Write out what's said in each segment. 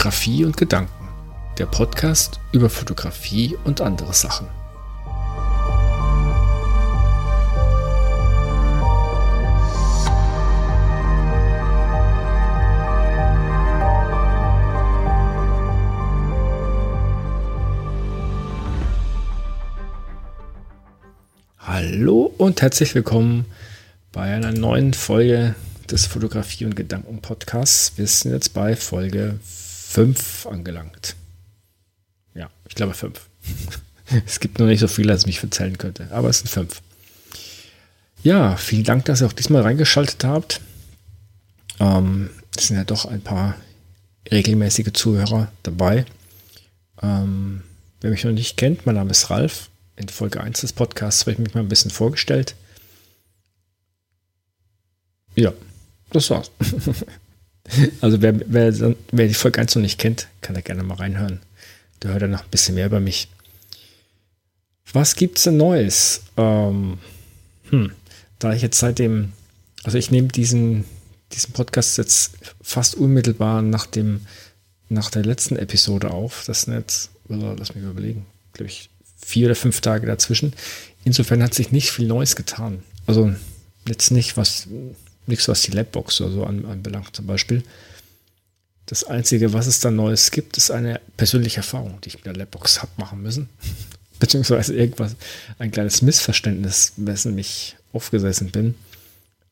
Fotografie und Gedanken, der Podcast über Fotografie und andere Sachen. Hallo und herzlich willkommen bei einer neuen Folge des Fotografie- und Gedanken-Podcasts. Wir sind jetzt bei Folge 5 angelangt. Ja, ich glaube 5. es gibt noch nicht so viele, als ich mich verzählen könnte, aber es sind 5. Ja, vielen Dank, dass ihr auch diesmal reingeschaltet habt. Ähm, es sind ja doch ein paar regelmäßige Zuhörer dabei. Ähm, wer mich noch nicht kennt, mein Name ist Ralf. In Folge 1 des Podcasts habe ich mich mal ein bisschen vorgestellt. Ja, das war's. also wer, wer, wer die Folge 1 noch nicht kennt, kann da gerne mal reinhören. Da hört er noch ein bisschen mehr über mich. Was gibt's denn Neues? Ähm, hm, da ich jetzt seitdem, also ich nehme diesen, diesen Podcast jetzt fast unmittelbar nach dem, nach der letzten Episode auf. Das sind jetzt, lass mich überlegen, glaube ich, vier oder fünf Tage dazwischen. Insofern hat sich nicht viel Neues getan. Also jetzt nicht, was nichts, was die Labbox oder so anbelangt zum Beispiel. Das Einzige, was es da Neues gibt, ist eine persönliche Erfahrung, die ich mit der Labbox habe machen müssen. Beziehungsweise irgendwas, ein kleines Missverständnis, wessen ich aufgesessen bin.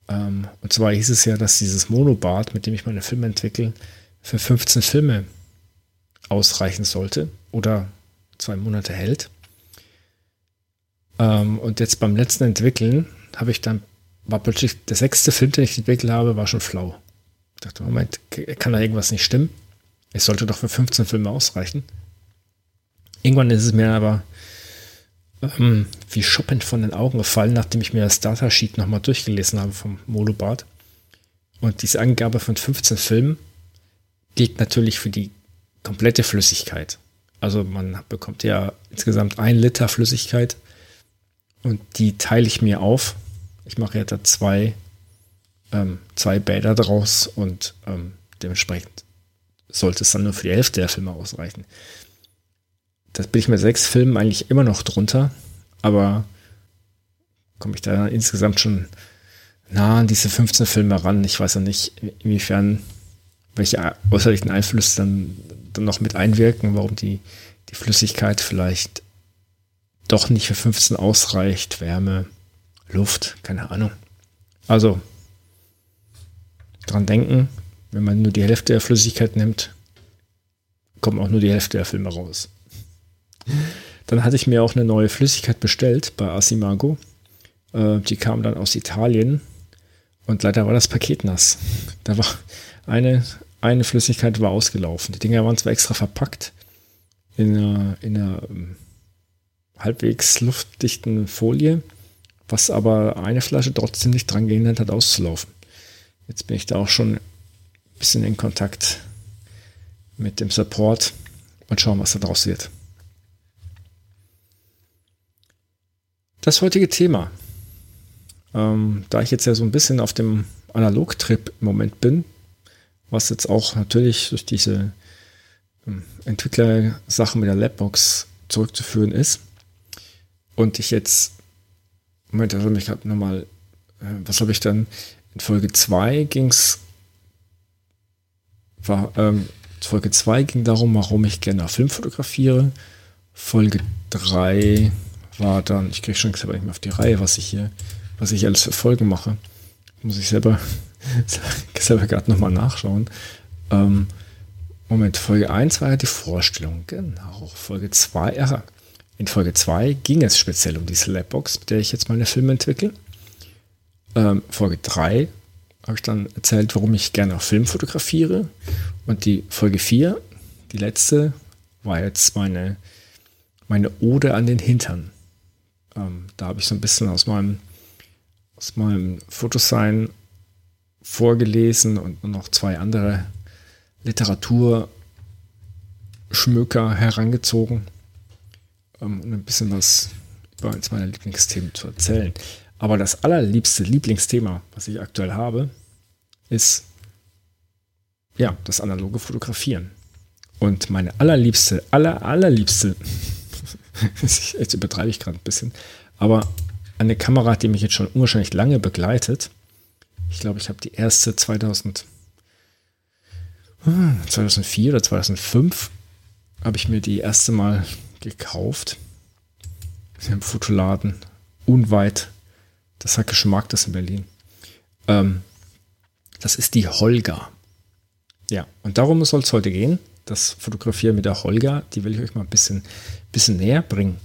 Ähm, und zwar hieß es ja, dass dieses Monobad, mit dem ich meine Filme entwickle, für 15 Filme ausreichen sollte oder zwei Monate hält. Ähm, und jetzt beim letzten Entwickeln habe ich dann war plötzlich der sechste Film, den ich entwickelt habe, war schon flau. Ich dachte, Moment, kann da irgendwas nicht stimmen? Es sollte doch für 15 Filme ausreichen. Irgendwann ist es mir aber ähm, wie shoppend von den Augen gefallen, nachdem ich mir das Datasheet nochmal durchgelesen habe vom Molobart. Und diese Angabe von 15 Filmen gilt natürlich für die komplette Flüssigkeit. Also man bekommt ja insgesamt ein Liter Flüssigkeit und die teile ich mir auf ich mache da zwei, ähm, zwei Bäder draus und ähm, dementsprechend sollte es dann nur für die Hälfte der Filme ausreichen. Das bin ich mit sechs Filmen eigentlich immer noch drunter, aber komme ich da insgesamt schon nah an diese 15 Filme ran. Ich weiß ja nicht, inwiefern welche äußerlichen Einflüsse dann, dann noch mit einwirken, warum die, die Flüssigkeit vielleicht doch nicht für 15 ausreicht, Wärme, Luft, keine Ahnung. Also, dran denken, wenn man nur die Hälfte der Flüssigkeit nimmt, kommen auch nur die Hälfte der Filme raus. Dann hatte ich mir auch eine neue Flüssigkeit bestellt bei Asimago. Äh, die kam dann aus Italien und leider war das Paket nass. Da war eine, eine Flüssigkeit war ausgelaufen. Die Dinger waren zwar extra verpackt in einer, in einer ähm, halbwegs luftdichten Folie, was aber eine Flasche trotzdem nicht dran gehindert hat, auszulaufen. Jetzt bin ich da auch schon ein bisschen in Kontakt mit dem Support und schauen, was da draus wird. Das heutige Thema, ähm, da ich jetzt ja so ein bisschen auf dem Analogtrip im Moment bin, was jetzt auch natürlich durch diese ähm, Entwicklersachen mit der Labbox zurückzuführen ist und ich jetzt Moment, also mich gerade nochmal, äh, was habe ich dann? In Folge 2 ging es, ähm, Folge 2 ging darum, warum ich gerne Film fotografiere. Folge 3 war dann, ich kriege schon selber nicht mehr auf die Reihe, was ich hier, was ich alles für Folgen mache. Muss ich selber, selber gerade nochmal nachschauen. Ähm, Moment, Folge 1 war ja die Vorstellung, genau. Folge 2, ja, in Folge 2 ging es speziell um diese Labbox, mit der ich jetzt meine Filme entwickle. Ähm, Folge 3 habe ich dann erzählt, warum ich gerne auch Film fotografiere. Und die Folge 4, die letzte, war jetzt meine, meine Ode an den Hintern. Ähm, da habe ich so ein bisschen aus meinem, aus meinem Fotosign vorgelesen und noch zwei andere Literaturschmöker herangezogen ähm, ein bisschen was über eins meiner Lieblingsthemen zu erzählen. Aber das allerliebste Lieblingsthema, was ich aktuell habe, ist ja das analoge Fotografieren. Und meine allerliebste, aller, allerliebste, jetzt übertreibe ich gerade ein bisschen, aber eine Kamera, die mich jetzt schon unwahrscheinlich lange begleitet. Ich glaube, ich habe die erste 2000, 2004 hm, oder 2005 habe ich mir die erste Mal gekauft. Im Fotoladen unweit des Hackischen Marktes in Berlin. Ähm, das ist die Holga. Ja, und darum soll es heute gehen. Das Fotografieren mit der Holga, die will ich euch mal ein bisschen, bisschen näher bringen.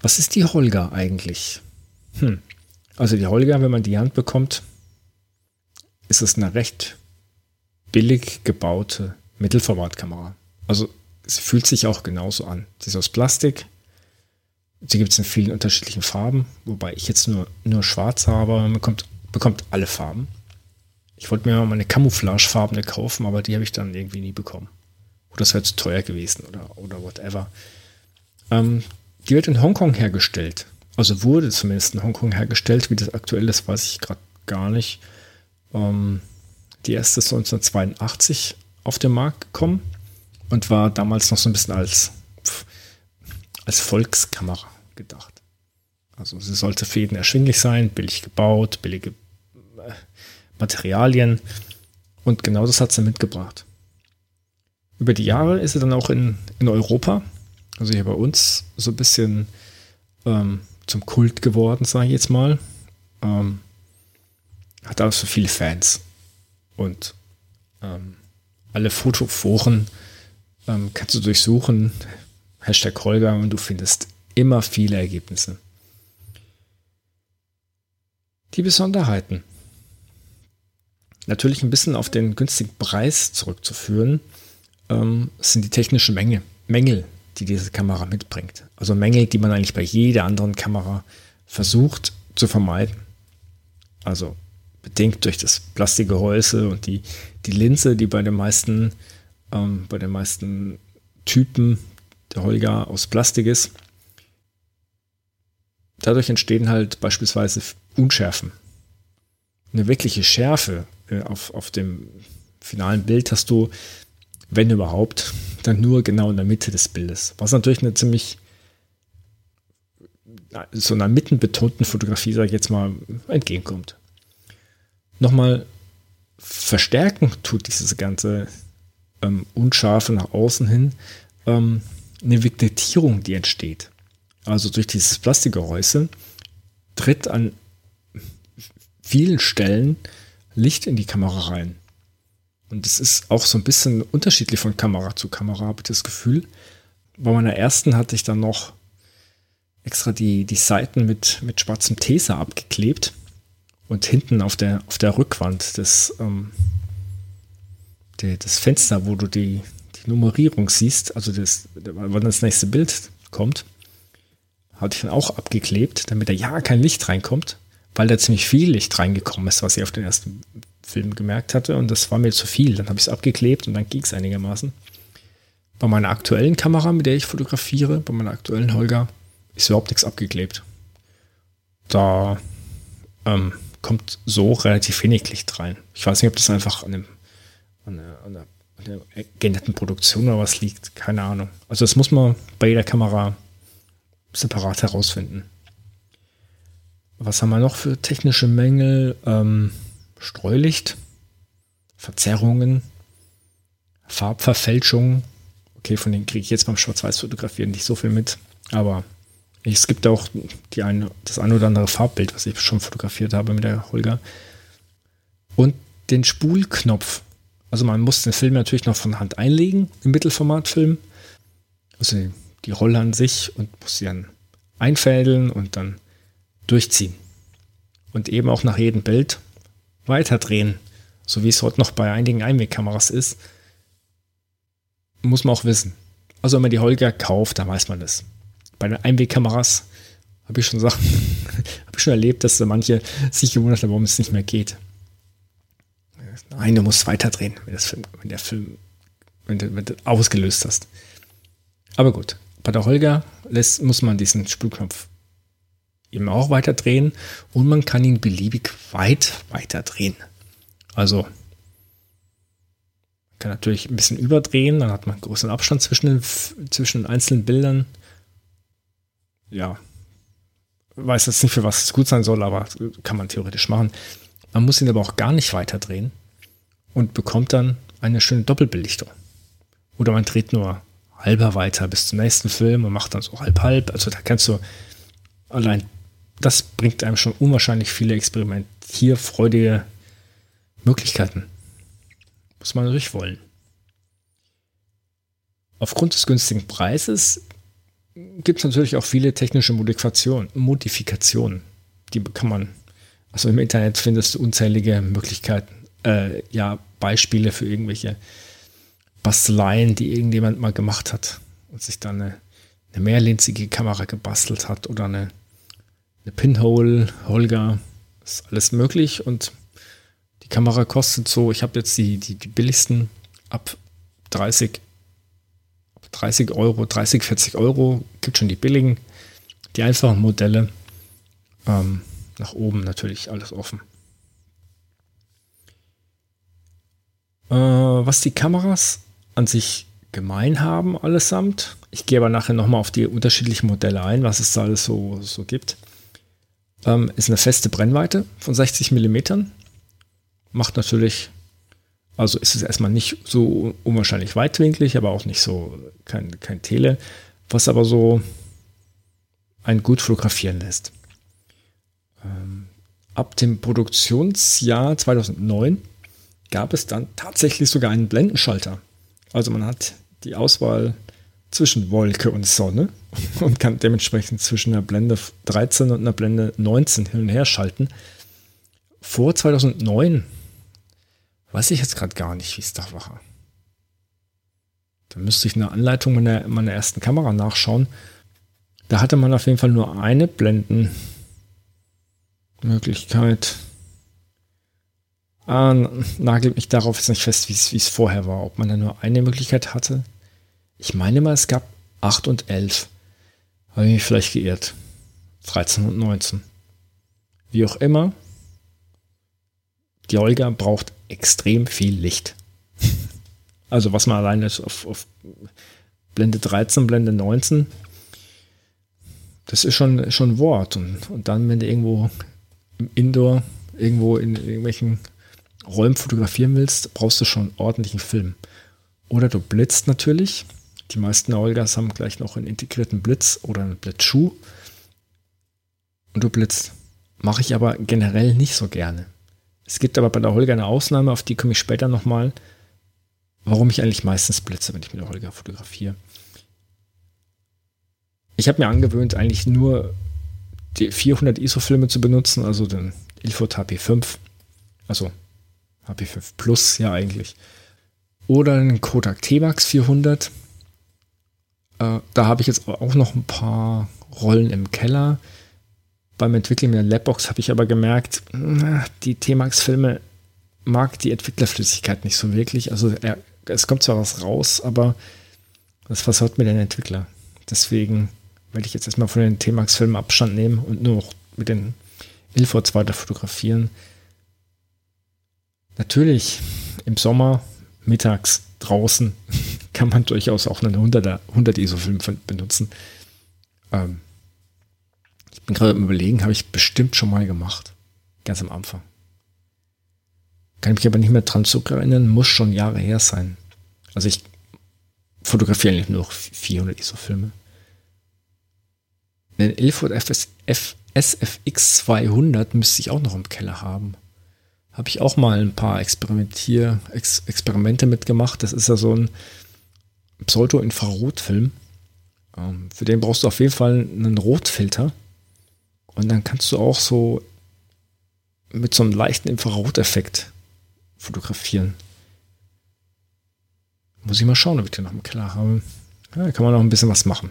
Was ist die Holga eigentlich? Hm. Also die Holga, wenn man die Hand bekommt, ist es eine recht billig gebaute Mittelformatkamera. Also sie fühlt sich auch genauso an. Sie ist aus Plastik. Sie gibt es in vielen unterschiedlichen Farben, wobei ich jetzt nur, nur schwarz habe. Man bekommt, bekommt alle Farben. Ich wollte mir mal eine Camouflagefarbene kaufen, aber die habe ich dann irgendwie nie bekommen. Oder es wäre zu teuer gewesen oder, oder whatever. Ähm, die wird in Hongkong hergestellt. Also wurde zumindest in Hongkong hergestellt. Wie das aktuell ist, weiß ich gerade gar nicht. Ähm, die erste ist 1982 auf den Markt gekommen und war damals noch so ein bisschen als, als Volkskamera gedacht. Also sie sollte für jeden erschwinglich sein, billig gebaut, billige äh, Materialien. Und genau das hat sie mitgebracht. Über die Jahre ist sie dann auch in, in Europa, also hier bei uns, so ein bisschen ähm, zum Kult geworden, sage ich jetzt mal. Ähm, hat also viele Fans. Und ähm, alle Fotoforen ähm, kannst du durchsuchen. Hashtag Holger und du findest immer viele Ergebnisse. Die Besonderheiten natürlich ein bisschen auf den günstigen Preis zurückzuführen, ähm, sind die technischen Menge, Mängel, die diese Kamera mitbringt. Also Mängel, die man eigentlich bei jeder anderen Kamera versucht zu vermeiden. Also bedingt durch das Plastikgehäuse und die, die Linse, die bei den meisten, ähm, bei den meisten Typen der Holga aus Plastik ist. Dadurch entstehen halt beispielsweise Unschärfen. Eine wirkliche Schärfe äh, auf, auf dem finalen Bild hast du, wenn überhaupt, dann nur genau in der Mitte des Bildes. Was natürlich eine ziemlich so einer mittenbetonten Fotografie, sage ich jetzt mal, entgegenkommt. Nochmal verstärken tut dieses ganze ähm, Unscharfe nach außen hin ähm, eine Vignettierung, die entsteht. Also durch dieses Plastikgehäuse tritt an vielen Stellen Licht in die Kamera rein. Und es ist auch so ein bisschen unterschiedlich von Kamera zu Kamera, habe ich das Gefühl. Bei meiner ersten hatte ich dann noch extra die, die Seiten mit, mit schwarzem Tesa abgeklebt und hinten auf der, auf der Rückwand des, ähm, der, das Fenster, wo du die, die Nummerierung siehst, also das, wann das nächste Bild kommt, hatte ich dann auch abgeklebt, damit da ja kein Licht reinkommt weil da ziemlich viel Licht reingekommen ist, was ich auf den ersten Film gemerkt hatte. Und das war mir zu viel. Dann habe ich es abgeklebt und dann ging es einigermaßen. Bei meiner aktuellen Kamera, mit der ich fotografiere, bei meiner aktuellen Holger, ist überhaupt nichts abgeklebt. Da ähm, kommt so relativ wenig Licht rein. Ich weiß nicht, ob das einfach an, dem, an, der, an, der, an der geänderten Produktion oder was liegt. Keine Ahnung. Also das muss man bei jeder Kamera separat herausfinden. Was haben wir noch für technische Mängel? Ähm, Streulicht, Verzerrungen, Farbverfälschungen. Okay, von denen kriege ich jetzt beim Schwarz-Weiß-Fotografieren nicht so viel mit, aber es gibt auch die eine, das ein oder andere Farbbild, was ich schon fotografiert habe mit der Holger. Und den Spulknopf. Also man muss den Film natürlich noch von Hand einlegen im Mittelformatfilm. Also die Rolle an sich und muss sie dann einfädeln und dann durchziehen. Und eben auch nach jedem Bild weiterdrehen. So wie es heute noch bei einigen Einwegkameras ist. Muss man auch wissen. Also wenn man die Holger kauft, dann weiß man das. Bei den Einwegkameras habe ich schon Sachen, habe ich schon erlebt, dass da manche sich gewundert haben, warum es nicht mehr geht. Nein, du musst weiterdrehen, wenn, Film, wenn der Film, wenn du, wenn du ausgelöst hast. Aber gut, bei der Holger lässt, muss man diesen Spulknopf eben auch weiter drehen und man kann ihn beliebig weit weiter drehen. Also Kann natürlich ein bisschen überdrehen, dann hat man einen großen Abstand zwischen den, zwischen den einzelnen Bildern. Ja, weiß jetzt nicht, für was es gut sein soll, aber kann man theoretisch machen. Man muss ihn aber auch gar nicht weiter drehen und bekommt dann eine schöne Doppelbelichtung. Oder man dreht nur halber weiter bis zum nächsten Film und macht dann so halb-halb. Also da kannst du allein, das bringt einem schon unwahrscheinlich viele experimentierfreudige Möglichkeiten. Muss man natürlich wollen. Aufgrund des günstigen Preises gibt es natürlich auch viele technische Modifikationen, Modifikationen. Die kann man, also im Internet findest du unzählige Möglichkeiten, äh, ja, Beispiele für irgendwelche Basteleien, die irgendjemand mal gemacht hat und sich dann eine, eine mehrlinzige Kamera gebastelt hat oder eine, eine Pinhole, Holger, ist alles möglich und die Kamera kostet so, ich habe jetzt die, die, die billigsten ab 30 30 Euro, 30, 40 Euro, gibt schon die billigen, die einfachen Modelle. Ähm, nach oben natürlich alles offen. Was die Kameras an sich gemein haben, allesamt. Ich gehe aber nachher nochmal auf die unterschiedlichen Modelle ein, was es da alles so, so gibt. Ähm, ist eine feste Brennweite von 60 mm. Macht natürlich also ist es erstmal nicht so unwahrscheinlich weitwinklig, aber auch nicht so kein, kein Tele, was aber so einen gut fotografieren lässt. Ähm, ab dem Produktionsjahr 2009 gab es dann tatsächlich sogar einen Blendenschalter. Also man hat die Auswahl zwischen Wolke und Sonne und kann dementsprechend zwischen einer Blende 13 und einer Blende 19 hin und her schalten. Vor 2009 Weiß ich jetzt gerade gar nicht, wie es da war. Da müsste ich eine Anleitung meiner, meiner ersten Kamera nachschauen. Da hatte man auf jeden Fall nur eine Blendenmöglichkeit. Ah, nagelt mich darauf jetzt nicht fest, wie es vorher war. Ob man da nur eine Möglichkeit hatte. Ich meine mal, es gab 8 und 11. Habe ich mich vielleicht geirrt. 13 und 19. Wie auch immer, die Olga braucht extrem viel Licht. Also was man alleine auf, auf Blende 13, Blende 19, das ist schon, schon ein Wort. Und, und dann, wenn du irgendwo im Indoor, irgendwo in irgendwelchen Räumen fotografieren willst, brauchst du schon ordentlichen Film. Oder du blitzt natürlich. Die meisten Olgas haben gleich noch einen integrierten Blitz oder einen Blitzschuh. Und du blitzt. Mache ich aber generell nicht so gerne. Es gibt aber bei der Holger eine Ausnahme, auf die komme ich später nochmal, warum ich eigentlich meistens blitze, wenn ich mit der Holger fotografiere. Ich habe mir angewöhnt, eigentlich nur die 400 ISO-Filme zu benutzen, also den Ilford HP5, also HP5 Plus ja eigentlich, oder den Kodak T-Max 400. Äh, da habe ich jetzt auch noch ein paar Rollen im Keller beim Entwickeln der Labbox habe ich aber gemerkt, die T-Max-Filme mag die Entwicklerflüssigkeit nicht so wirklich. Also er, es kommt zwar was raus, aber das versaut mir den Entwickler. Deswegen werde ich jetzt erstmal von den T-Max-Filmen Abstand nehmen und nur noch mit den Ilfords weiter fotografieren. Natürlich im Sommer, mittags, draußen kann man durchaus auch einen 100er, 100 ISO-Film benutzen. Ähm, bin gerade überlegen, habe ich bestimmt schon mal gemacht. Ganz am Anfang. Kann ich mich aber nicht mehr dran zurückerinnern, muss schon Jahre her sein. Also ich fotografiere eigentlich nur noch 400 ISO-Filme. Den Ilford SFX 200 müsste ich auch noch im Keller haben. Habe ich auch mal ein paar Experimentier Ex Experimente mitgemacht. Das ist ja so ein Pseudo-Infrarotfilm. Ähm, für den brauchst du auf jeden Fall einen Rotfilter. Und dann kannst du auch so mit so einem leichten Infraroteffekt fotografieren. Muss ich mal schauen, ob ich den noch im Keller habe. Ja, kann man noch ein bisschen was machen.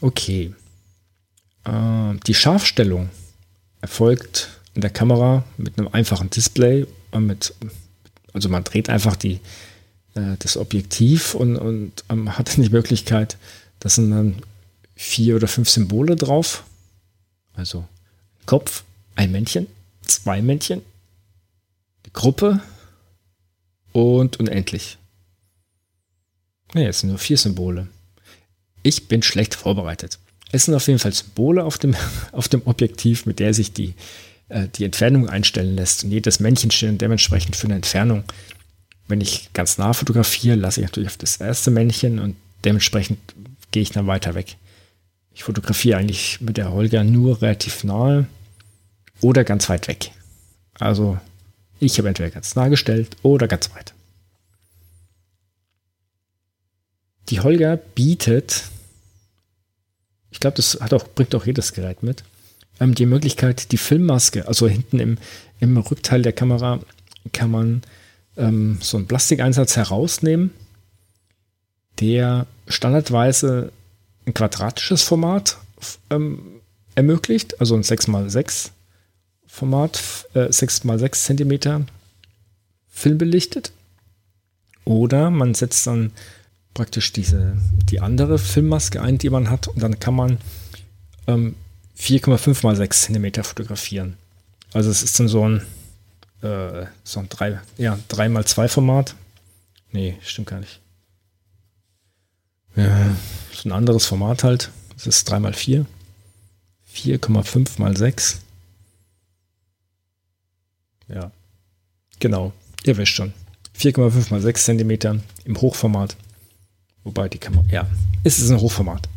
Okay. Äh, die Scharfstellung erfolgt in der Kamera mit einem einfachen Display. Mit, also man dreht einfach die, äh, das Objektiv und, und ähm, hat die Möglichkeit, das sind dann vier oder fünf Symbole drauf also Kopf, ein Männchen, zwei Männchen, die Gruppe und unendlich. Nee, es sind nur vier Symbole. Ich bin schlecht vorbereitet. Es sind auf jeden Fall Symbole auf dem, auf dem Objektiv, mit der sich die, äh, die Entfernung einstellen lässt. Und jedes Männchen steht dementsprechend für eine Entfernung. Wenn ich ganz nah fotografiere, lasse ich natürlich auf das erste Männchen und dementsprechend gehe ich dann weiter weg. Ich fotografiere eigentlich mit der Holger nur relativ nahe oder ganz weit weg. Also ich habe entweder ganz nah gestellt oder ganz weit. Die Holger bietet, ich glaube, das auch, bringt auch jedes Gerät mit, ähm, die Möglichkeit, die Filmmaske, also hinten im, im Rückteil der Kamera, kann man ähm, so einen Plastikeinsatz herausnehmen, der standardweise ein quadratisches Format ähm, ermöglicht, also ein 6x6 Format, äh, 6x6 cm filmbelichtet. Oder man setzt dann praktisch diese, die andere Filmmaske ein, die man hat, und dann kann man ähm, 4,5 mal 6 cm fotografieren. Also es ist dann so ein, äh, so ein 3, ja, 3 mal 2 Format. Nee, stimmt gar nicht. Ja, so ein anderes Format halt. Das ist 3 mal 4. 4,5 mal 6. Ja, genau. Ihr wisst schon. 4,5 mal 6 cm im Hochformat. Wobei die Kamera, ja, es ist ein Hochformat.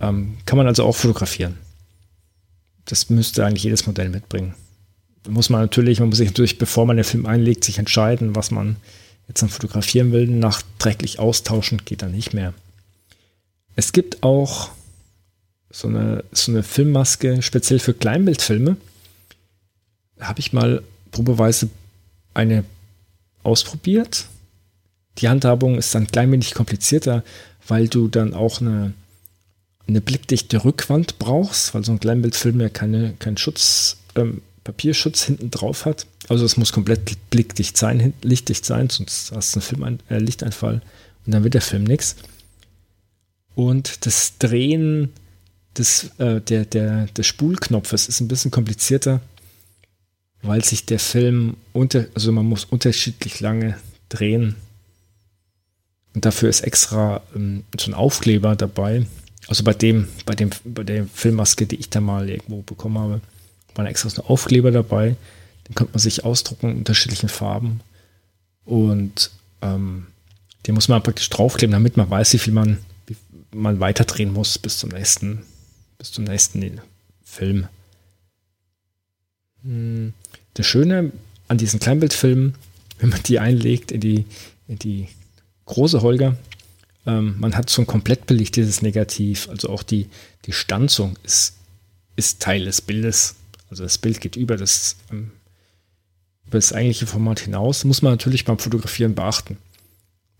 Ähm, kann man also auch fotografieren. Das müsste eigentlich jedes Modell mitbringen. Da muss man natürlich, man muss sich natürlich, bevor man den Film einlegt, sich entscheiden, was man jetzt dann fotografieren will. Nachträglich austauschen geht dann nicht mehr. Es gibt auch so eine, so eine Filmmaske speziell für Kleinbildfilme. Da habe ich mal probeweise eine ausprobiert die Handhabung ist dann ein klein wenig komplizierter, weil du dann auch eine, eine blickdichte Rückwand brauchst, weil so ein Kleinbildfilm ja keine, keinen Schutz, ähm, Papierschutz hinten drauf hat. Also es muss komplett blickdicht sein, lichtdicht sein, sonst hast du einen Film, äh, Lichteinfall und dann wird der Film nichts. Und das Drehen des, äh, der, der, des Spulknopfes ist ein bisschen komplizierter, weil sich der Film unter, also man muss unterschiedlich lange drehen, und dafür ist extra ähm, so ein Aufkleber dabei. Also bei dem, bei dem, bei der Filmmaske, die ich da mal irgendwo bekommen habe, war extra so ein Aufkleber dabei. Den konnte man sich ausdrucken in unterschiedlichen Farben. Und ähm, den muss man praktisch draufkleben, damit man weiß, wie viel man, wie man weiterdrehen muss bis zum nächsten, bis zum nächsten Film. Hm, das Schöne an diesen Kleinbildfilmen, wenn man die einlegt in die, in die große Holger. Ähm, man hat so ein komplett belichtetes Negativ. Also auch die, die Stanzung ist, ist Teil des Bildes. Also das Bild geht über das, ähm, über das eigentliche Format hinaus. Muss man natürlich beim Fotografieren beachten.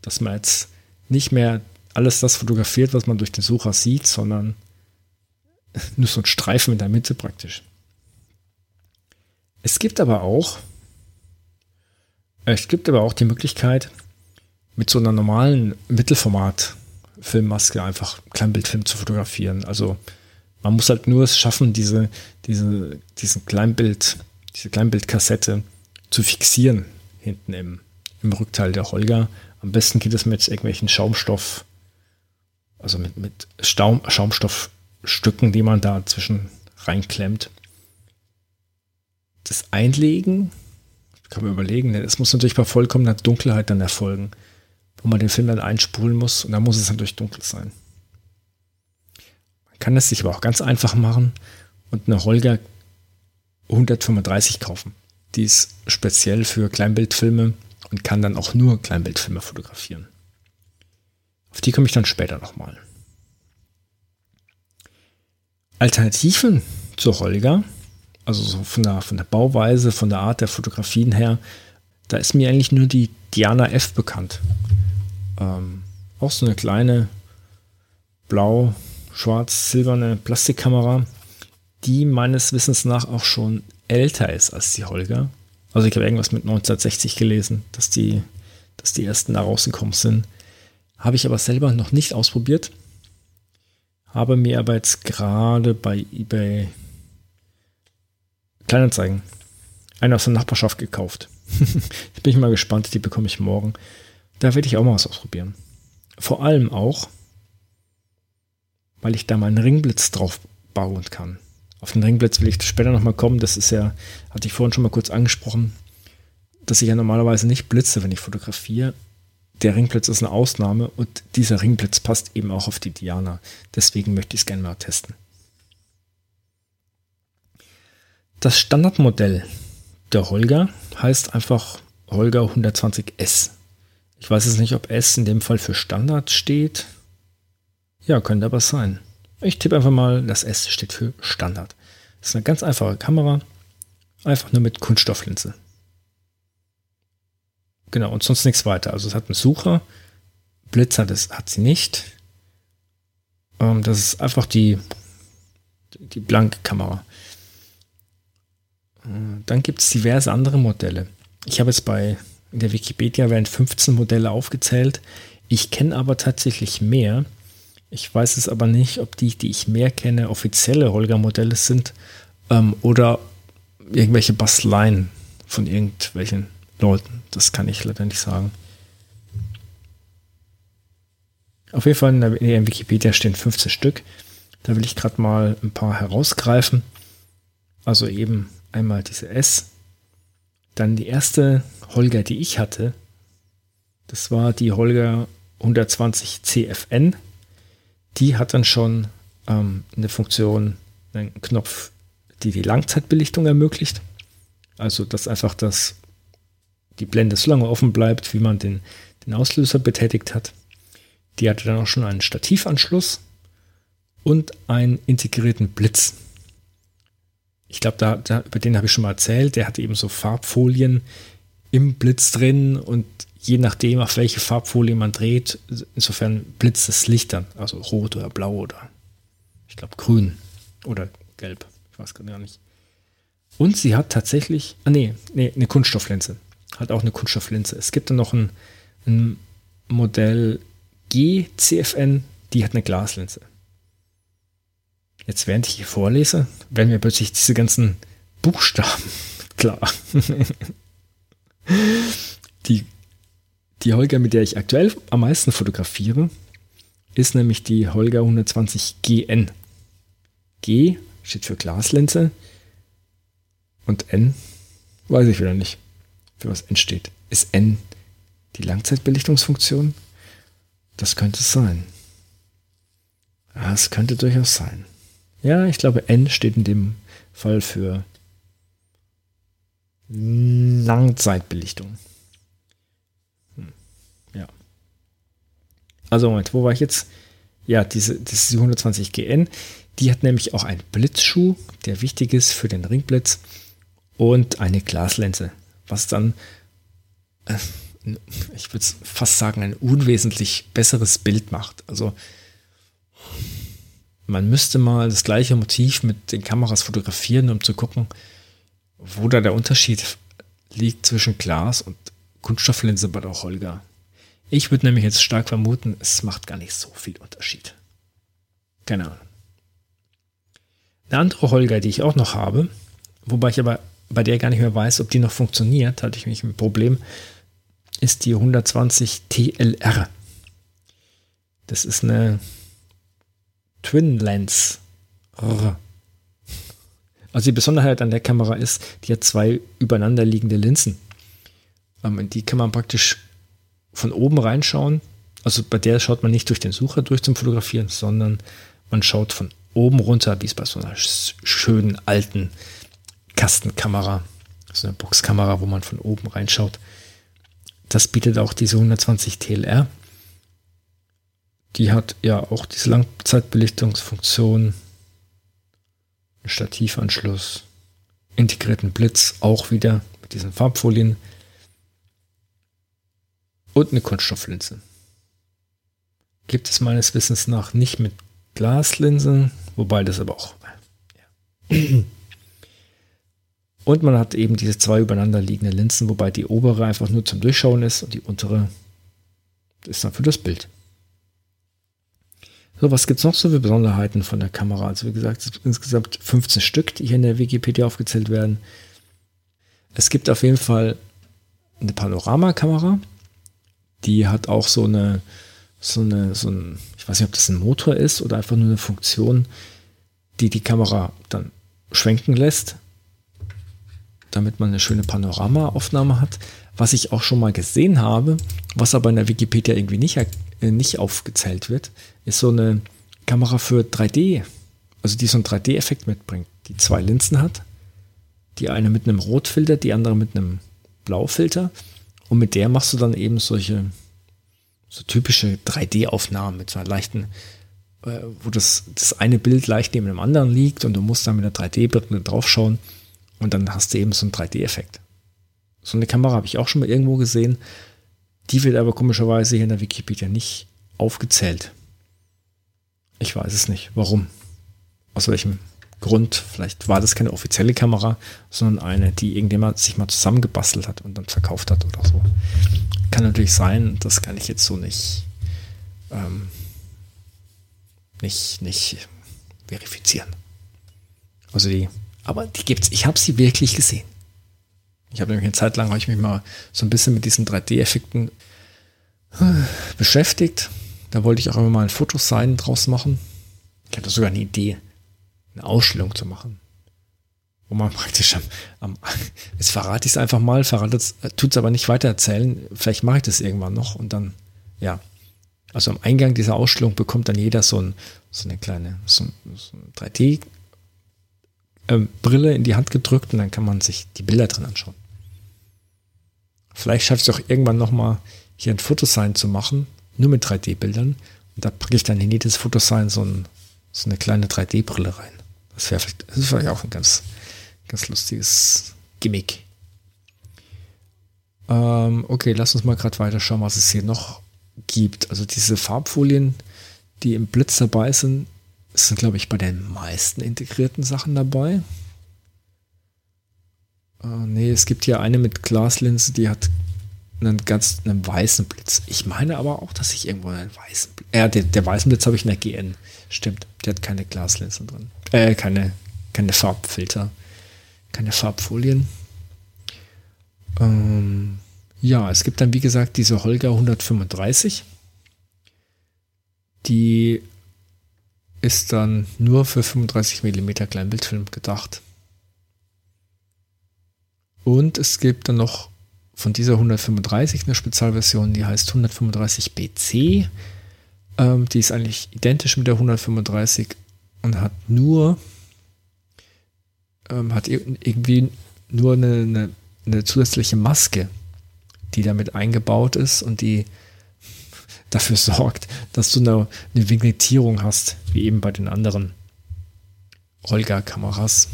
Dass man jetzt nicht mehr alles das fotografiert, was man durch den Sucher sieht, sondern nur so ein Streifen in der Mitte praktisch. Es gibt aber auch, es gibt aber auch die Möglichkeit, mit so einer normalen Mittelformat-Filmmaske einfach Kleinbildfilm zu fotografieren. Also man muss halt nur es schaffen, diese, diese, diesen Kleinbild, diese Kleinbildkassette zu fixieren hinten im, im Rückteil der Holger. Am besten geht es mit irgendwelchen Schaumstoff, also mit, mit Staum, Schaumstoffstücken, die man da zwischen reinklemmt. Das Einlegen, kann man überlegen, es muss natürlich bei vollkommener Dunkelheit dann erfolgen wo man den Film dann einspulen muss und dann muss es natürlich dunkel sein. Man kann es sich aber auch ganz einfach machen und eine Holger 135 kaufen. Die ist speziell für Kleinbildfilme und kann dann auch nur Kleinbildfilme fotografieren. Auf die komme ich dann später nochmal. Alternativen zur Holger, also so von der, von der Bauweise, von der Art der Fotografien her, da ist mir eigentlich nur die Diana F bekannt. Ähm, auch so eine kleine blau, schwarz, silberne Plastikkamera, die meines Wissens nach auch schon älter ist als die Holger. Also ich habe irgendwas mit 1960 gelesen, dass die, dass die ersten da rausgekommen sind. Habe ich aber selber noch nicht ausprobiert. Habe mir aber jetzt gerade bei eBay Kleinanzeigen eine aus der Nachbarschaft gekauft. Bin ich mal gespannt, die bekomme ich morgen. Da werde ich auch mal was ausprobieren. Vor allem auch, weil ich da meinen Ringblitz drauf bauen kann. Auf den Ringblitz will ich später nochmal kommen. Das ist ja, hatte ich vorhin schon mal kurz angesprochen, dass ich ja normalerweise nicht blitze, wenn ich fotografiere. Der Ringblitz ist eine Ausnahme und dieser Ringblitz passt eben auch auf die Diana. Deswegen möchte ich es gerne mal testen. Das Standardmodell der Holger heißt einfach Holger 120S. Ich weiß jetzt nicht, ob S in dem Fall für Standard steht. Ja, könnte aber sein. Ich tippe einfach mal, das S steht für Standard. Das ist eine ganz einfache Kamera, einfach nur mit Kunststofflinse. Genau, und sonst nichts weiter. Also es hat einen Sucher, Blitzer, das hat sie nicht. Ähm, das ist einfach die, die blanke Kamera. Äh, dann gibt es diverse andere Modelle. Ich habe jetzt bei in der Wikipedia werden 15 Modelle aufgezählt. Ich kenne aber tatsächlich mehr. Ich weiß es aber nicht, ob die, die ich mehr kenne, offizielle Holger-Modelle sind ähm, oder irgendwelche Basteleien von irgendwelchen Leuten. Das kann ich leider nicht sagen. Auf jeden Fall in der, in der Wikipedia stehen 15 Stück. Da will ich gerade mal ein paar herausgreifen. Also eben einmal diese S. Dann die erste Holger, die ich hatte. Das war die Holger 120 CFN. Die hat dann schon ähm, eine Funktion, einen Knopf, die die Langzeitbelichtung ermöglicht. Also, dass einfach das die Blende so lange offen bleibt, wie man den, den Auslöser betätigt hat. Die hatte dann auch schon einen Stativanschluss und einen integrierten Blitz. Ich glaube, da, da, über den habe ich schon mal erzählt. Der hat eben so Farbfolien im Blitz drin und je nachdem, auf welche Farbfolie man dreht, insofern blitzt das Licht dann. Also rot oder blau oder ich glaube grün oder gelb. Ich weiß gar nicht. Und sie hat tatsächlich, ah nee, nee, eine Kunststofflinse hat auch eine Kunststofflinse. Es gibt dann noch ein, ein Modell GCFN, die hat eine Glaslinse. Jetzt, während ich hier vorlese, werden mir plötzlich diese ganzen Buchstaben klar. die, die Holger, mit der ich aktuell am meisten fotografiere, ist nämlich die Holger 120 GN. G steht für Glaslinse und N weiß ich wieder nicht für was entsteht. Ist N die Langzeitbelichtungsfunktion? Das könnte es sein. Ja, es könnte durchaus sein. Ja, ich glaube, N steht in dem Fall für Langzeitbelichtung. Hm. Ja. Also Moment, wo war ich jetzt? Ja, diese, diese 120 GN, die hat nämlich auch einen Blitzschuh, der wichtig ist für den Ringblitz und eine Glaslinse was dann, äh, ich würde fast sagen, ein unwesentlich besseres Bild macht. Also man müsste mal das gleiche Motiv mit den Kameras fotografieren, um zu gucken, wo da der Unterschied liegt zwischen Glas und Kunststofflinse bei der Holger. Ich würde nämlich jetzt stark vermuten, es macht gar nicht so viel Unterschied. Keine Ahnung. Eine andere Holger, die ich auch noch habe, wobei ich aber bei der gar nicht mehr weiß, ob die noch funktioniert, hatte ich mich ein Problem, ist die 120 TLR. Das ist eine Twin Lens. Also die Besonderheit an der Kamera ist, die hat zwei übereinander liegende Linsen. Ähm, die kann man praktisch von oben reinschauen. Also bei der schaut man nicht durch den Sucher durch zum Fotografieren, sondern man schaut von oben runter, wie es bei so einer schönen alten Kastenkamera, so eine Boxkamera, wo man von oben reinschaut. Das bietet auch diese 120 TLR. Die hat ja auch diese Langzeitbelichtungsfunktion, einen Stativanschluss, integrierten Blitz, auch wieder mit diesen Farbfolien und eine Kunststofflinse. Gibt es meines Wissens nach nicht mit Glaslinsen, wobei das aber auch ja. Und man hat eben diese zwei übereinander liegenden Linsen, wobei die obere einfach nur zum Durchschauen ist und die untere ist dann für das Bild. So, was gibt es noch so für Besonderheiten von der Kamera? Also wie gesagt, insgesamt 15 Stück, die hier in der Wikipedia aufgezählt werden. Es gibt auf jeden Fall eine Panoramakamera. Die hat auch so eine, so eine, so ein, ich weiß nicht, ob das ein Motor ist oder einfach nur eine Funktion, die die Kamera dann schwenken lässt, damit man eine schöne Panoramaaufnahme hat. Was ich auch schon mal gesehen habe, was aber in der Wikipedia irgendwie nicht, äh, nicht aufgezählt wird, ist so eine Kamera für 3D, also die so einen 3D-Effekt mitbringt, die zwei Linsen hat. Die eine mit einem Rotfilter, die andere mit einem Blaufilter. Und mit der machst du dann eben solche so typische 3D-Aufnahmen mit so einer leichten, äh, wo das, das eine Bild leicht neben dem anderen liegt und du musst dann mit der 3D-Brille draufschauen und dann hast du eben so einen 3D-Effekt. So eine Kamera habe ich auch schon mal irgendwo gesehen. Die wird aber komischerweise hier in der Wikipedia nicht aufgezählt. Ich weiß es nicht. Warum? Aus welchem Grund? Vielleicht war das keine offizielle Kamera, sondern eine, die irgendjemand sich mal zusammengebastelt hat und dann verkauft hat oder so. Kann natürlich sein, das kann ich jetzt so nicht, ähm, nicht, nicht verifizieren. Also die, aber die gibt's. Ich habe sie wirklich gesehen. Ich habe nämlich eine Zeit lang, habe ich mich mal so ein bisschen mit diesen 3D-Effekten äh, beschäftigt. Da wollte ich auch immer mal ein Fotosign draus machen. Ich hatte sogar eine Idee, eine Ausstellung zu machen. Wo man praktisch am, am jetzt verrate ich es einfach mal, verrate tut es aber nicht weiter erzählen. Vielleicht mache ich das irgendwann noch und dann, ja. Also am Eingang dieser Ausstellung bekommt dann jeder so, ein, so eine kleine, so, so eine 3D ähm, Brille in die Hand gedrückt und dann kann man sich die Bilder drin anschauen. Vielleicht schaffe ich es auch irgendwann nochmal hier ein Fotosign zu machen, nur mit 3D-Bildern. Und da packe ich dann in jedes Fotosign so, ein, so eine kleine 3D-Brille rein. Das wäre vielleicht, das vielleicht auch ein ganz, ganz lustiges Gimmick. Ähm, okay, lass uns mal gerade weiter schauen, was es hier noch gibt. Also diese Farbfolien, die im Blitz dabei sind, sind, glaube ich, bei den meisten integrierten Sachen dabei. Äh, nee, es gibt hier eine mit Glaslinse, die hat einen ganz einen weißen Blitz. Ich meine aber auch, dass ich irgendwo einen weißen Blitz. Äh, der, der weißen Blitz habe ich in der GN. Stimmt, der hat keine Glaslinsen drin. Äh, keine, keine Farbfilter. Keine Farbfolien. Ähm, ja, es gibt dann, wie gesagt, diese Holger 135. Die ist dann nur für 35 mm Kleinbildfilm gedacht. Und es gibt dann noch von dieser 135 eine Spezialversion, die heißt 135 BC. Ähm, die ist eigentlich identisch mit der 135 und hat nur ähm, hat irgendwie nur eine, eine, eine, zusätzliche Maske, die damit eingebaut ist und die dafür sorgt, dass du eine, eine Vignettierung hast, wie eben bei den anderen Olga-Kameras.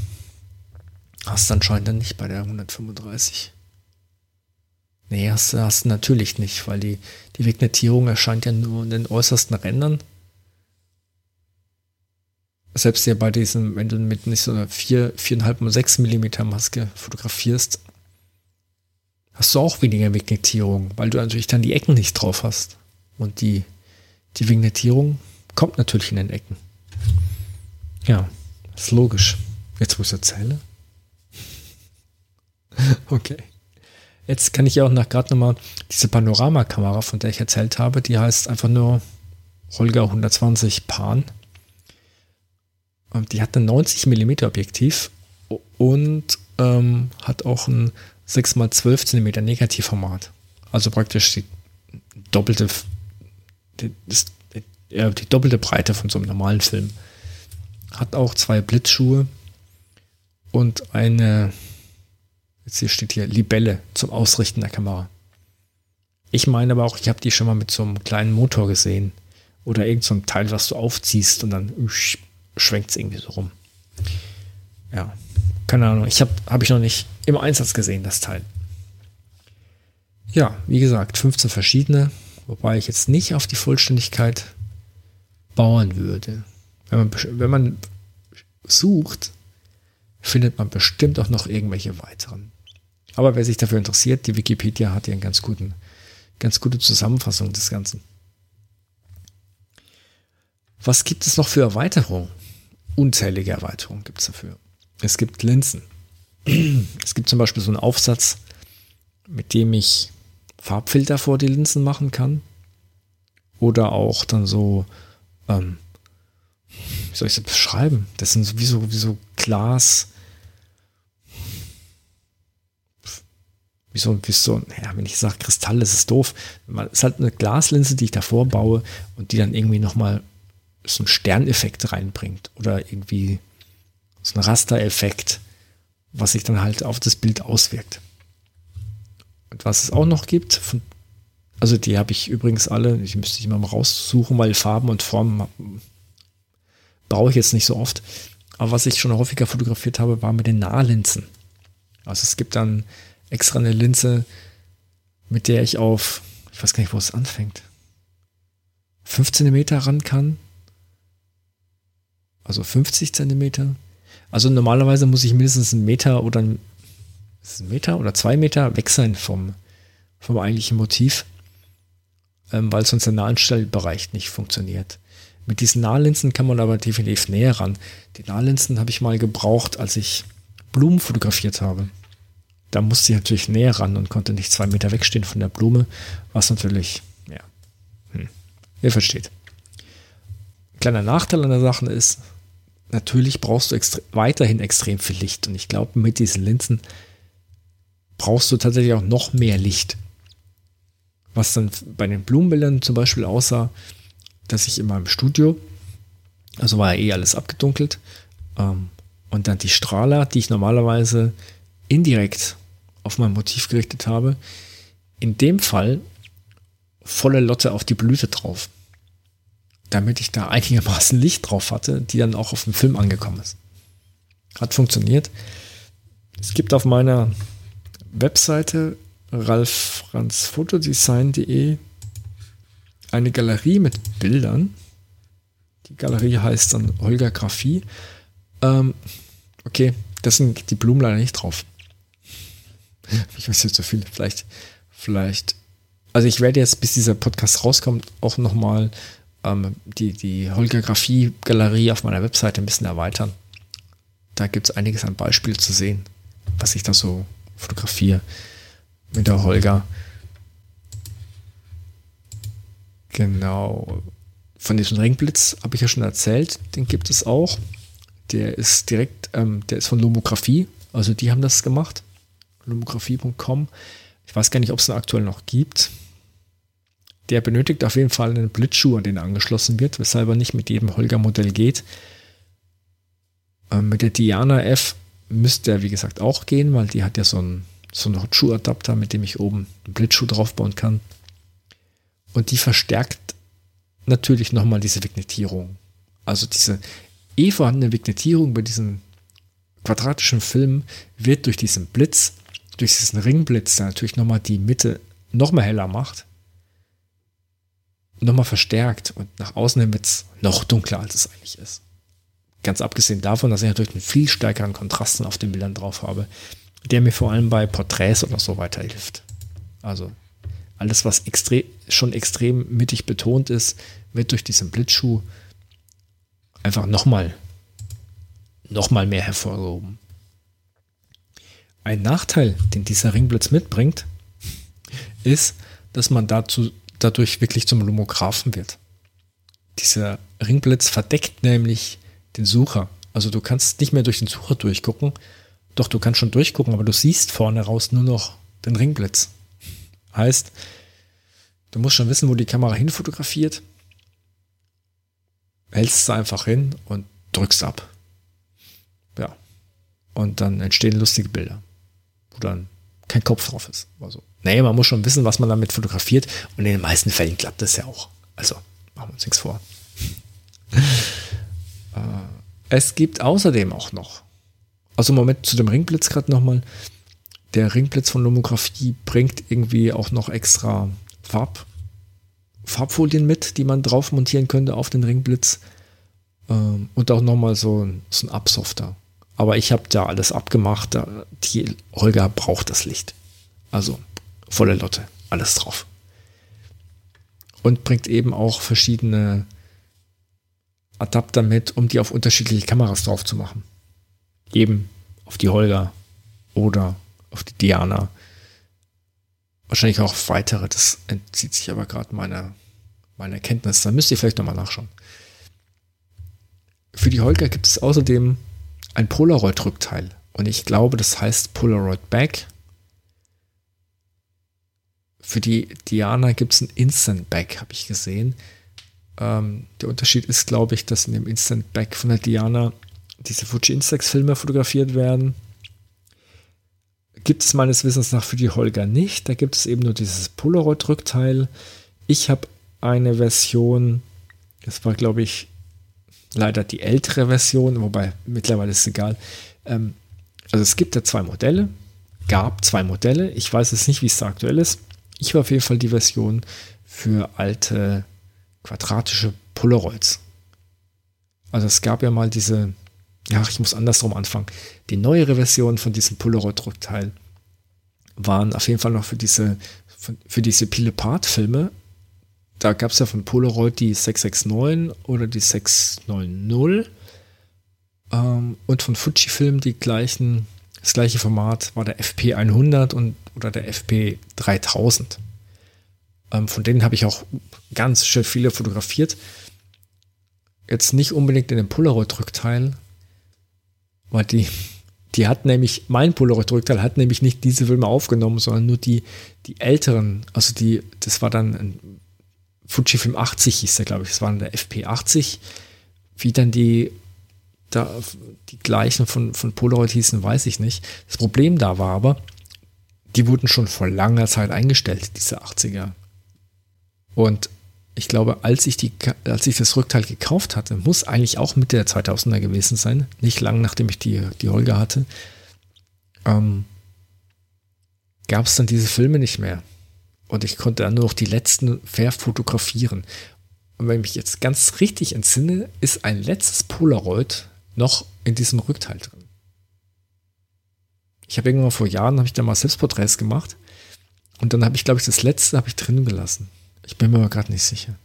Hast du anscheinend dann nicht bei der 135. Nee, hast, hast du natürlich nicht, weil die, die Vignettierung erscheint ja nur in den äußersten Rändern. Selbst ja bei diesem, wenn du mit nicht so einer 4, 4,5 oder 6 mm Maske fotografierst, hast du auch weniger Vignettierung, weil du natürlich dann die Ecken nicht drauf hast. Und die, die Vignettierung kommt natürlich in den Ecken. Ja, ist logisch. Jetzt, wo ich es erzähle. Okay. Jetzt kann ich ja auch nach gerade nochmal diese Panoramakamera, von der ich erzählt habe, die heißt einfach nur Holger 120 Pan. Und die hat ein 90 mm Objektiv und ähm, hat auch ein 6x12 cm Negativformat. Also praktisch die doppelte, die, die, die doppelte Breite von so einem normalen Film. Hat auch zwei Blitzschuhe und eine Jetzt hier steht hier Libelle zum Ausrichten der Kamera. Ich meine aber auch, ich habe die schon mal mit so einem kleinen Motor gesehen. Oder irgend so ein Teil, was du aufziehst und dann schwenkt es irgendwie so rum. Ja, keine Ahnung. Ich habe hab ich noch nicht im Einsatz gesehen, das Teil. Ja, wie gesagt, 15 verschiedene, wobei ich jetzt nicht auf die Vollständigkeit bauen würde. Wenn man, wenn man sucht, findet man bestimmt auch noch irgendwelche weiteren. Aber wer sich dafür interessiert, die Wikipedia hat ja eine ganz, guten, ganz gute Zusammenfassung des Ganzen. Was gibt es noch für Erweiterungen? Unzählige Erweiterungen gibt es dafür. Es gibt Linsen. Es gibt zum Beispiel so einen Aufsatz mit dem ich Farbfilter vor die Linsen machen kann. Oder auch dann so, ähm, wie soll ich das beschreiben? Das sind sowieso wie so Glas, wie so, wie so, ja, wenn ich sage Kristall, das ist doof. Es ist halt eine Glaslinse, die ich davor baue und die dann irgendwie nochmal so einen Sterneffekt reinbringt oder irgendwie so einen Rastereffekt, was sich dann halt auf das Bild auswirkt. Und was es auch noch gibt, von, also die habe ich übrigens alle, ich müsste die mal raussuchen, weil Farben und Formen brauche ich jetzt nicht so oft. Aber was ich schon häufiger fotografiert habe, war mit den Nahlinsen. Also es gibt dann extra eine Linse, mit der ich auf, ich weiß gar nicht, wo es anfängt, 5 cm ran kann. Also 50 cm. Also normalerweise muss ich mindestens einen Meter oder ein, ein Meter oder zwei Meter weg sein vom, vom eigentlichen Motiv, ähm, weil sonst der Nahenstellbereich nicht funktioniert. Mit diesen Nahlinsen kann man aber definitiv näher ran. Die Nahlinsen habe ich mal gebraucht, als ich Blumen fotografiert habe. Da musste ich natürlich näher ran und konnte nicht zwei Meter wegstehen von der Blume, was natürlich, ja, hm, ihr versteht. Kleiner Nachteil an der Sache ist, natürlich brauchst du extre weiterhin extrem viel Licht. Und ich glaube, mit diesen Linsen brauchst du tatsächlich auch noch mehr Licht. Was dann bei den Blumenbildern zum Beispiel aussah, dass ich in meinem Studio, also war ja eh alles abgedunkelt, ähm, und dann die Strahler, die ich normalerweise indirekt auf mein Motiv gerichtet habe, in dem Fall volle Lotte auf die Blüte drauf damit ich da einigermaßen Licht drauf hatte, die dann auch auf dem Film angekommen ist. Hat funktioniert. Es gibt auf meiner Webseite ralfranzfotodesign.de eine Galerie mit Bildern. Die Galerie heißt dann Holger Graphie. Ähm, okay, das sind die Blumen leider nicht drauf. Ich weiß jetzt so viel. Vielleicht, vielleicht. Also ich werde jetzt, bis dieser Podcast rauskommt, auch nochmal ähm, die, die Holgergraphie-Galerie auf meiner Webseite ein bisschen erweitern. Da gibt es einiges an Beispielen zu sehen, was ich da so fotografiere mit der Holger. Genau. Von diesem Ringblitz habe ich ja schon erzählt, den gibt es auch. Der ist direkt, ähm, der ist von Lomographie, also die haben das gemacht. Lomographie.com. Ich weiß gar nicht, ob es ihn aktuell noch gibt. Der benötigt auf jeden Fall einen Blitzschuh, an den er angeschlossen wird, weshalb er nicht mit jedem Holger-Modell geht. Ähm, mit der Diana F müsste er, wie gesagt, auch gehen, weil die hat ja so einen, so einen Hotschuh-Adapter, mit dem ich oben einen Blitzschuh draufbauen kann. Und die verstärkt natürlich nochmal diese Vignettierung. Also diese eh vorhandene Vignettierung bei diesem quadratischen Film wird durch diesen Blitz, durch diesen Ringblitz, der natürlich nochmal die Mitte nochmal heller macht, nochmal verstärkt und nach außen hin wird es noch dunkler, als es eigentlich ist. Ganz abgesehen davon, dass ich natürlich einen viel stärkeren Kontrasten auf den Bildern drauf habe, der mir vor allem bei Porträts oder so weiterhilft. Also alles, was extrem, schon extrem mittig betont ist, wird durch diesen Blitzschuh einfach nochmal noch mal mehr hervorgehoben. Ein Nachteil, den dieser Ringblitz mitbringt, ist, dass man dazu dadurch wirklich zum Lumographen wird. Dieser Ringblitz verdeckt nämlich den Sucher. Also du kannst nicht mehr durch den Sucher durchgucken. Doch, du kannst schon durchgucken, aber du siehst vorne raus nur noch den Ringblitz. Heißt, du musst schon wissen, wo die Kamera hinfotografiert. Hältst es einfach hin und drückst ab. Ja. Und dann entstehen lustige Bilder. Wo dann kein Kopf drauf ist. Also, nee, man muss schon wissen, was man damit fotografiert. Und in den meisten Fällen klappt das ja auch. Also, machen wir uns nichts vor. Äh, es gibt außerdem auch noch, also Moment zu dem Ringblitz gerade nochmal. Der Ringblitz von Lomographie bringt irgendwie auch noch extra Farb, Farbfolien mit, die man drauf montieren könnte auf den Ringblitz. Ähm, und auch nochmal so, so ein Absofter. Aber ich habe da alles abgemacht. Die Holger braucht das Licht. Also volle Lotte, alles drauf. Und bringt eben auch verschiedene Adapter mit, um die auf unterschiedliche Kameras drauf zu machen. Eben auf die Holger oder auf die Diana. Wahrscheinlich auch weitere, das entzieht sich aber gerade meiner, meiner Kenntnis. Da müsst ihr vielleicht nochmal nachschauen. Für die Holger gibt es außerdem ein Polaroid-Rückteil. Und ich glaube, das heißt Polaroid Back. Für die Diana gibt es ein Instant Back, habe ich gesehen. Ähm, der Unterschied ist, glaube ich, dass in dem Instant Back von der Diana diese Fuji Instax-Filme fotografiert werden. Gibt es meines Wissens nach für die Holger nicht. Da gibt es eben nur dieses Polaroid-Rückteil. Ich habe eine Version, das war, glaube ich, leider die ältere Version, wobei mittlerweile ist es egal. Ähm, also es gibt ja zwei Modelle, gab zwei Modelle. Ich weiß jetzt nicht, wie es da aktuell ist. Ich war auf jeden Fall die Version für alte quadratische Polaroids. Also es gab ja mal diese, ja, ich muss andersrum anfangen. Die neuere Version von diesem Polaroid-Druckteil waren auf jeden Fall noch für diese, für diese Pilepart-Filme. Da gab es ja von Polaroid die 669 oder die 690. Ähm, und von Fujifilm die gleichen, das gleiche Format war der FP100 und, oder der FP3000. Ähm, von denen habe ich auch ganz schön viele fotografiert. Jetzt nicht unbedingt in dem Polaroid-Rückteil, weil die, die hat nämlich, mein Polaroid-Rückteil hat nämlich nicht diese Filme aufgenommen, sondern nur die, die älteren. Also die, das war dann ein Fujifilm 80 hieß der, glaube ich. Das war dann der FP80. Wie dann die, da, die gleichen von, von Polaroid hießen, weiß ich nicht. Das Problem da war aber, die wurden schon vor langer Zeit eingestellt, diese 80er. Und ich glaube, als ich, die, als ich das Rückteil gekauft hatte, muss eigentlich auch Mitte der 2000er gewesen sein, nicht lang nachdem ich die, die Holger hatte, ähm, gab es dann diese Filme nicht mehr. Und ich konnte dann nur noch die letzten verfotografieren. Und wenn ich mich jetzt ganz richtig entsinne, ist ein letztes Polaroid noch in diesem Rückteil drin. Ich habe irgendwann vor Jahren, habe ich da mal Selbstporträts gemacht. Und dann habe ich, glaube ich, das letzte habe ich drin gelassen. Ich bin mir aber gerade nicht sicher.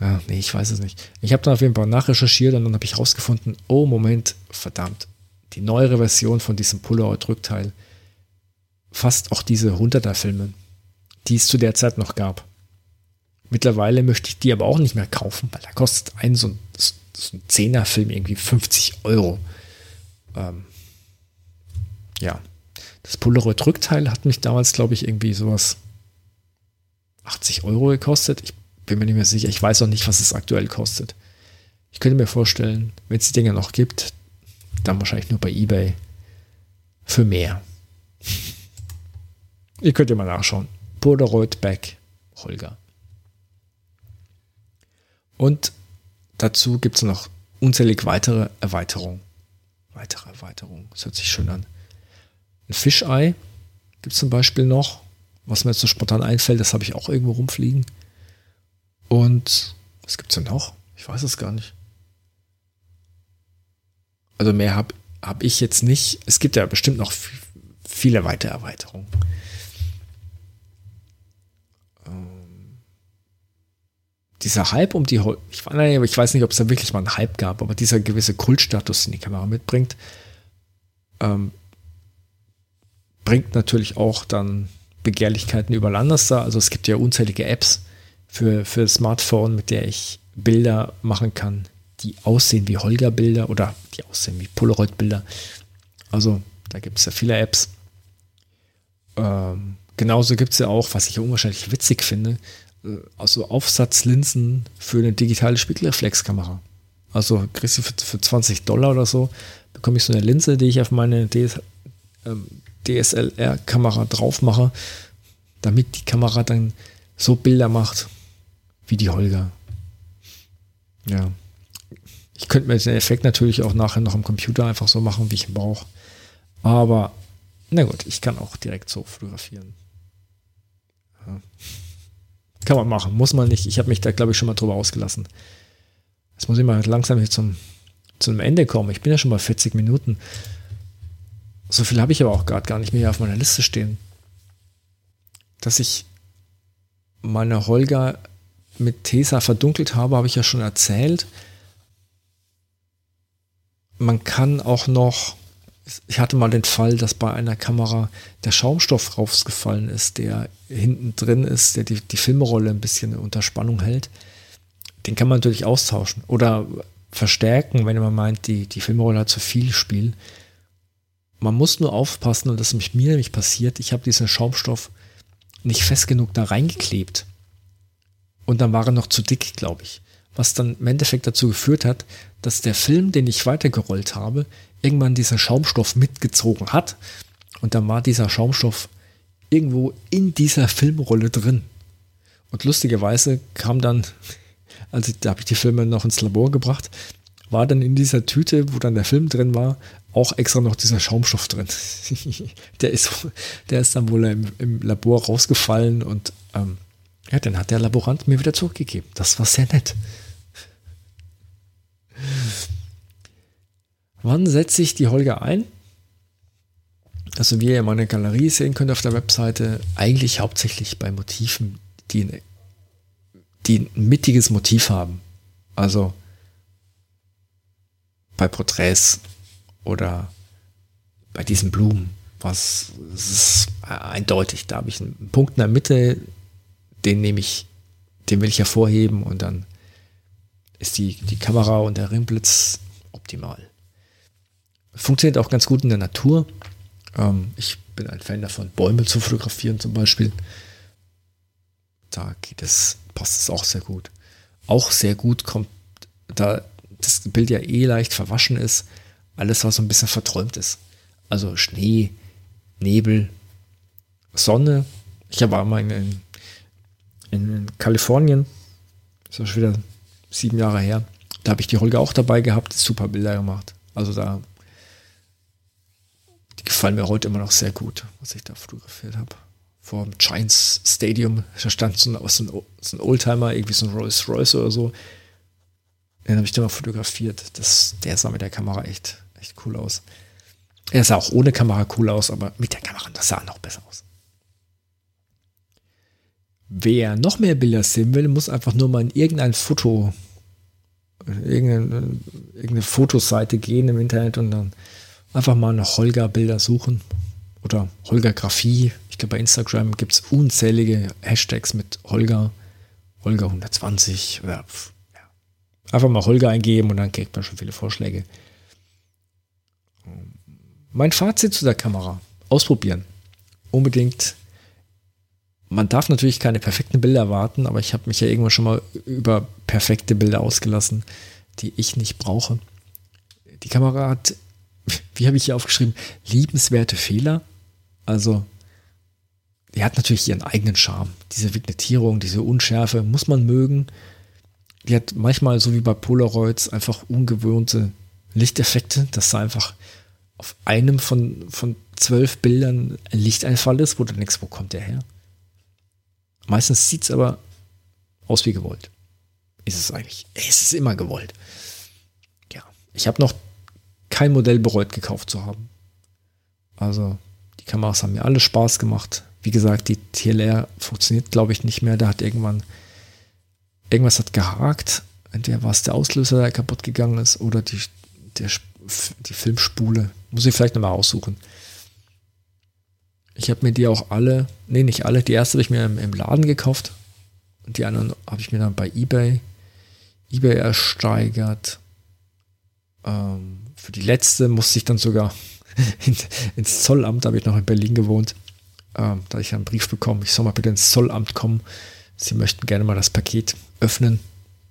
Ja, nee, ich weiß es nicht. Ich habe dann auf jeden Fall nachrecherchiert und dann habe ich rausgefunden, oh Moment, verdammt, die neuere Version von diesem Polaroid-Rückteil fasst auch diese 100er-Filme, die es zu der Zeit noch gab. Mittlerweile möchte ich die aber auch nicht mehr kaufen, weil da kostet ein so ein, so ein 10er-Film irgendwie 50 Euro. Ähm, ja, das Polaroid-Rückteil hat mich damals, glaube ich, irgendwie sowas 80 Euro gekostet. Ich bin mir nicht mehr sicher. Ich weiß auch nicht, was es aktuell kostet. Ich könnte mir vorstellen, wenn es die Dinger noch gibt, dann wahrscheinlich nur bei eBay für mehr. Ihr könnt ja mal nachschauen. Polaroid Back Holger. Und dazu gibt es noch unzählig weitere Erweiterungen. Weitere Erweiterungen. Das hört sich schön an. Ein Fischei gibt es zum Beispiel noch was mir jetzt so spontan einfällt, das habe ich auch irgendwo rumfliegen. Und was gibt es denn noch? Ich weiß es gar nicht. Also mehr habe hab ich jetzt nicht. Es gibt ja bestimmt noch viele weitere Erweiterungen. Dieser Hype um die, ich, ich weiß nicht, ob es da wirklich mal einen Hype gab, aber dieser gewisse Kultstatus, den die Kamera mitbringt, ähm, bringt natürlich auch dann Begehrlichkeiten über Landerster. Also es gibt ja unzählige Apps für, für Smartphone, mit der ich Bilder machen kann, die aussehen wie Holger-Bilder oder die aussehen wie Polaroid-Bilder. Also da gibt es ja viele Apps. Ähm, genauso gibt es ja auch, was ich ja unwahrscheinlich witzig finde, äh, also Aufsatzlinsen für eine digitale Spiegelreflexkamera. Also kriegst du für, für 20 Dollar oder so, bekomme ich so eine Linse, die ich auf meine DS, ähm, DSLR-Kamera drauf mache, damit die Kamera dann so Bilder macht wie die Holger. Ja. Ich könnte mir den Effekt natürlich auch nachher noch am Computer einfach so machen, wie ich ihn brauche. Aber na gut, ich kann auch direkt so fotografieren. Ja. Kann man machen, muss man nicht. Ich habe mich da, glaube ich, schon mal drüber ausgelassen. Jetzt muss ich mal langsam hier zum, zum Ende kommen. Ich bin ja schon bei 40 Minuten. So viel habe ich aber auch gerade gar nicht mehr auf meiner Liste stehen. Dass ich meine Holger mit Tesa verdunkelt habe, habe ich ja schon erzählt. Man kann auch noch ich hatte mal den Fall, dass bei einer Kamera der Schaumstoff rausgefallen ist, der hinten drin ist, der die, die Filmrolle ein bisschen unter Spannung hält. Den kann man natürlich austauschen oder verstärken, wenn man meint, die, die Filmrolle hat zu viel Spiel. Man muss nur aufpassen, und das ist mir nämlich passiert, ich habe diesen Schaumstoff nicht fest genug da reingeklebt. Und dann war er noch zu dick, glaube ich. Was dann im Endeffekt dazu geführt hat, dass der Film, den ich weitergerollt habe, irgendwann dieser Schaumstoff mitgezogen hat. Und dann war dieser Schaumstoff irgendwo in dieser Filmrolle drin. Und lustigerweise kam dann, also da habe ich die Filme noch ins Labor gebracht, war dann in dieser Tüte, wo dann der Film drin war, auch extra noch dieser Schaumstoff drin. der, ist, der ist dann wohl im, im Labor rausgefallen und ähm, ja, dann hat der Laborant mir wieder zurückgegeben. Das war sehr nett. Wann setze ich die Holger ein? Also wie ihr meine Galerie sehen könnt auf der Webseite, eigentlich hauptsächlich bei Motiven, die, die ein mittiges Motiv haben. Also bei Porträts oder bei diesen Blumen, was ist eindeutig. Da habe ich einen Punkt in der Mitte, den nehme ich, den will ich hervorheben und dann ist die, die Kamera und der Ringblitz optimal. Funktioniert auch ganz gut in der Natur. Ähm, ich bin ein Fan davon, Bäume zu fotografieren zum Beispiel. Da geht es, passt es auch sehr gut. Auch sehr gut kommt, da das Bild ja eh leicht verwaschen ist, alles, was so ein bisschen verträumt ist. Also Schnee, Nebel, Sonne. Ich habe einmal in, in Kalifornien, das ist schon wieder sieben Jahre her, da habe ich die Holger auch dabei gehabt, super Bilder gemacht. Also da die gefallen mir heute immer noch sehr gut, was ich da fotografiert habe. Vor dem Giants Stadium, da stand so ein, so ein, Oldtimer, irgendwie so ein Rolls Royce oder so. Den habe ich da mal fotografiert. Das, der sah mit der Kamera echt, echt cool aus. Er sah auch ohne Kamera cool aus, aber mit der Kamera, das sah noch besser aus. Wer noch mehr Bilder sehen will, muss einfach nur mal in irgendein Foto, irgendeine, irgendeine Fotoseite gehen im Internet und dann einfach mal nach Holger-Bilder suchen oder Holger-Grafie. Ich glaube, bei Instagram gibt es unzählige Hashtags mit Holger, Holger 120 oder ja. einfach mal Holger eingeben und dann kriegt man schon viele Vorschläge. Mein Fazit zu der Kamera: Ausprobieren. Unbedingt. Man darf natürlich keine perfekten Bilder erwarten, aber ich habe mich ja irgendwann schon mal über perfekte Bilder ausgelassen, die ich nicht brauche. Die Kamera hat wie habe ich hier aufgeschrieben, liebenswerte Fehler. Also, die hat natürlich ihren eigenen Charme. Diese Vignettierung, diese Unschärfe muss man mögen. Die hat manchmal, so wie bei Polaroids, einfach ungewohnte Lichteffekte, dass da einfach auf einem von, von zwölf Bildern ein Lichteinfall ist, wo du denkst, wo kommt der her? Meistens sieht es aber aus wie gewollt. Ist es eigentlich. Es ist immer gewollt. Ja. Ich habe noch kein Modell bereut, gekauft zu haben. Also die Kameras haben mir alle Spaß gemacht. Wie gesagt, die TLR funktioniert, glaube ich, nicht mehr. Da hat irgendwann irgendwas hat gehakt. Entweder war es der Auslöser, der kaputt gegangen ist, oder die, der, die Filmspule. Muss ich vielleicht nochmal aussuchen. Ich habe mir die auch alle, nee, nicht alle, die erste habe ich mir im, im Laden gekauft. Und die anderen habe ich mir dann bei eBay, eBay ersteigert. Ähm, für die letzte musste ich dann sogar ins Zollamt, da habe ich noch in Berlin gewohnt. Ähm, da ich einen Brief bekommen, ich soll mal bitte ins Zollamt kommen. Sie möchten gerne mal das Paket öffnen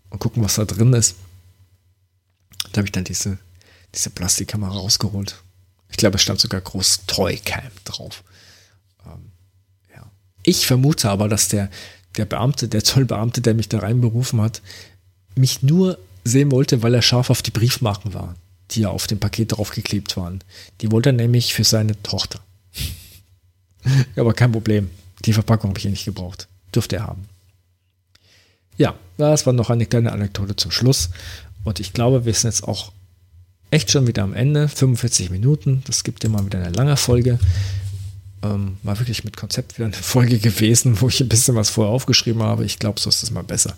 und gucken, was da drin ist. Da habe ich dann diese, diese Plastikkamera rausgeholt. Ich glaube, es stand sogar groß Toycam drauf. Ähm, ja. Ich vermute aber, dass der, der Beamte, der Zollbeamte, der mich da reinberufen hat, mich nur sehen wollte, weil er scharf auf die Briefmarken war die ja auf dem Paket draufgeklebt waren. Die wollte er nämlich für seine Tochter. aber kein Problem. Die Verpackung habe ich ja nicht gebraucht. Dürfte er haben. Ja, das war noch eine kleine Anekdote zum Schluss. Und ich glaube, wir sind jetzt auch echt schon wieder am Ende. 45 Minuten. Das gibt immer wieder eine lange Folge. Ähm, war wirklich mit Konzept wieder eine Folge gewesen, wo ich ein bisschen was vorher aufgeschrieben habe. Ich glaube, so ist es mal besser.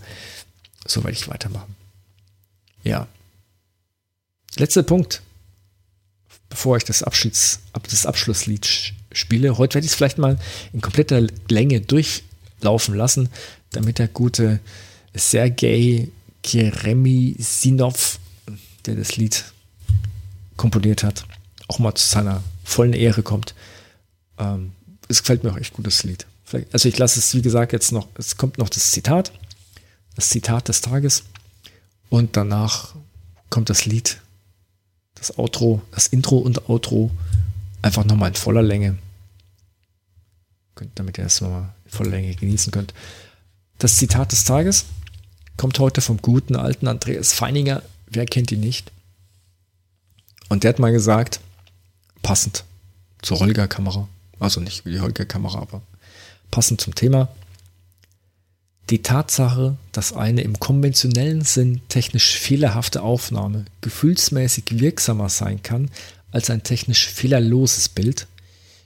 So werde ich weitermachen. Ja, Letzter Punkt. bevor ich das, Abschieds, das Abschlusslied spiele. Heute werde ich es vielleicht mal in kompletter Länge durchlaufen lassen, damit der gute Sergei Sinov, der das Lied komponiert hat, auch mal zu seiner vollen Ehre kommt. Ähm, es gefällt mir auch echt gut, das Lied. Also ich lasse es, wie gesagt, jetzt noch, es kommt noch das Zitat, das Zitat des Tages und danach kommt das Lied, das Outro, das Intro und Outro einfach nochmal in voller Länge, damit ihr es nochmal in voller Länge genießen könnt. Das Zitat des Tages kommt heute vom guten alten Andreas Feininger. Wer kennt ihn nicht? Und der hat mal gesagt, passend zur Holger-Kamera, also nicht wie die Holger-Kamera, aber passend zum Thema, die Tatsache, dass eine im konventionellen Sinn technisch fehlerhafte Aufnahme gefühlsmäßig wirksamer sein kann als ein technisch fehlerloses Bild,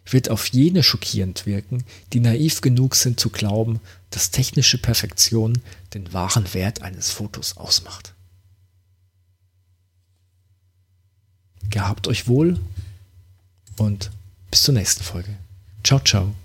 wird auf jene schockierend wirken, die naiv genug sind zu glauben, dass technische Perfektion den wahren Wert eines Fotos ausmacht. Gehabt euch wohl und bis zur nächsten Folge. Ciao, ciao.